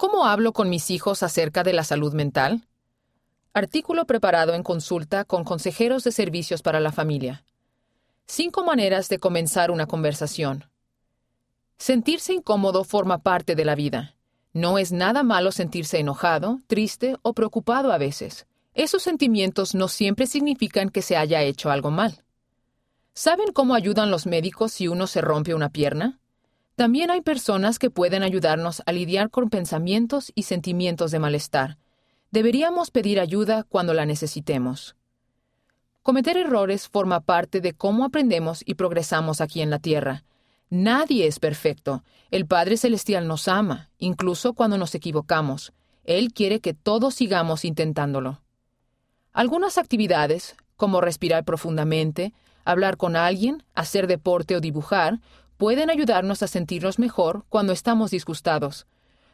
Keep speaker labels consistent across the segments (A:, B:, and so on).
A: ¿Cómo hablo con mis hijos acerca de la salud mental? Artículo preparado en consulta con consejeros de servicios para la familia. Cinco maneras de comenzar una conversación. Sentirse incómodo forma parte de la vida. No es nada malo sentirse enojado, triste o preocupado a veces. Esos sentimientos no siempre significan que se haya hecho algo mal. ¿Saben cómo ayudan los médicos si uno se rompe una pierna? También hay personas que pueden ayudarnos a lidiar con pensamientos y sentimientos de malestar. Deberíamos pedir ayuda cuando la necesitemos. Cometer errores forma parte de cómo aprendemos y progresamos aquí en la Tierra. Nadie es perfecto. El Padre Celestial nos ama, incluso cuando nos equivocamos. Él quiere que todos sigamos intentándolo. Algunas actividades, como respirar profundamente, hablar con alguien, hacer deporte o dibujar, pueden ayudarnos a sentirnos mejor cuando estamos disgustados.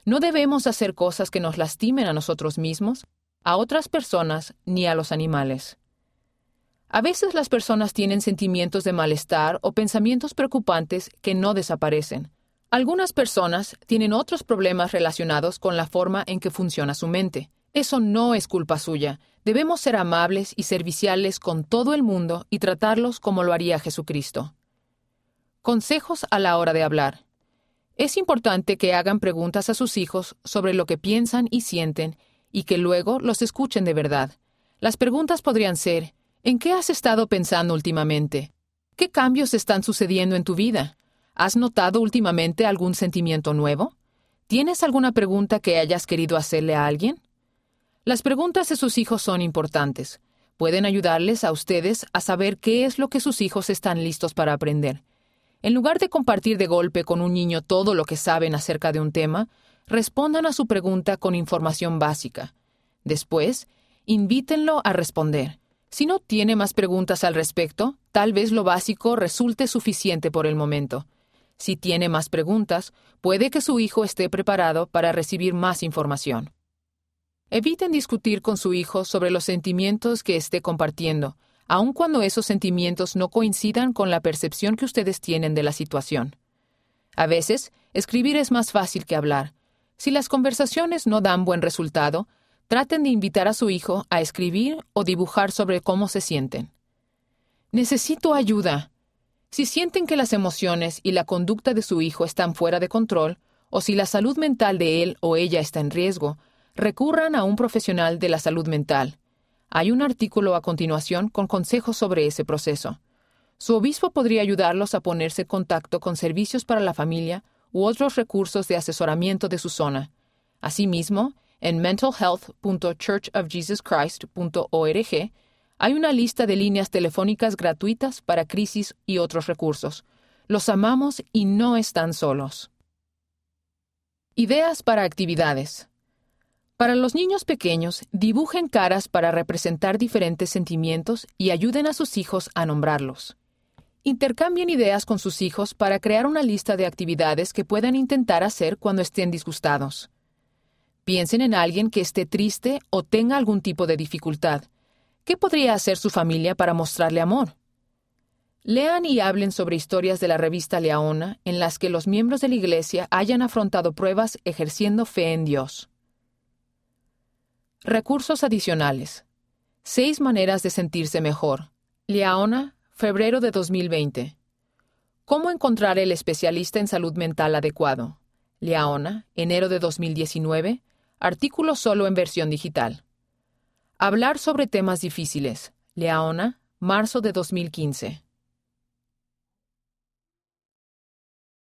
A: No debemos hacer cosas que nos lastimen a nosotros mismos, a otras personas ni a los animales. A veces las personas tienen sentimientos de malestar o pensamientos preocupantes que no desaparecen. Algunas personas tienen otros problemas relacionados con la forma en que funciona su mente. Eso no es culpa suya. Debemos ser amables y serviciales con todo el mundo y tratarlos como lo haría Jesucristo. Consejos a la hora de hablar. Es importante que hagan preguntas a sus hijos sobre lo que piensan y sienten y que luego los escuchen de verdad. Las preguntas podrían ser, ¿En qué has estado pensando últimamente? ¿Qué cambios están sucediendo en tu vida? ¿Has notado últimamente algún sentimiento nuevo? ¿Tienes alguna pregunta que hayas querido hacerle a alguien? Las preguntas de sus hijos son importantes. Pueden ayudarles a ustedes a saber qué es lo que sus hijos están listos para aprender. En lugar de compartir de golpe con un niño todo lo que saben acerca de un tema, respondan a su pregunta con información básica. Después, invítenlo a responder. Si no tiene más preguntas al respecto, tal vez lo básico resulte suficiente por el momento. Si tiene más preguntas, puede que su hijo esté preparado para recibir más información. Eviten discutir con su hijo sobre los sentimientos que esté compartiendo, aun cuando esos sentimientos no coincidan con la percepción que ustedes tienen de la situación. A veces, escribir es más fácil que hablar. Si las conversaciones no dan buen resultado, Traten de invitar a su hijo a escribir o dibujar sobre cómo se sienten. Necesito ayuda. Si sienten que las emociones y la conducta de su hijo están fuera de control, o si la salud mental de él o ella está en riesgo, recurran a un profesional de la salud mental. Hay un artículo a continuación con consejos sobre ese proceso. Su obispo podría ayudarlos a ponerse en contacto con servicios para la familia u otros recursos de asesoramiento de su zona. Asimismo, en mentalhealth.churchofjesuschrist.org hay una lista de líneas telefónicas gratuitas para crisis y otros recursos. Los amamos y no están solos. Ideas para actividades. Para los niños pequeños, dibujen caras para representar diferentes sentimientos y ayuden a sus hijos a nombrarlos. Intercambien ideas con sus hijos para crear una lista de actividades que puedan intentar hacer cuando estén disgustados. Piensen en alguien que esté triste o tenga algún tipo de dificultad. ¿Qué podría hacer su familia para mostrarle amor? Lean y hablen sobre historias de la revista Leona en las que los miembros de la Iglesia hayan afrontado pruebas ejerciendo fe en Dios. Recursos adicionales. Seis maneras de sentirse mejor. Leona, febrero de 2020. ¿Cómo encontrar el especialista en salud mental adecuado? Leona, enero de 2019. Artículo solo en versión digital. Hablar sobre temas difíciles. Leona, marzo de 2015.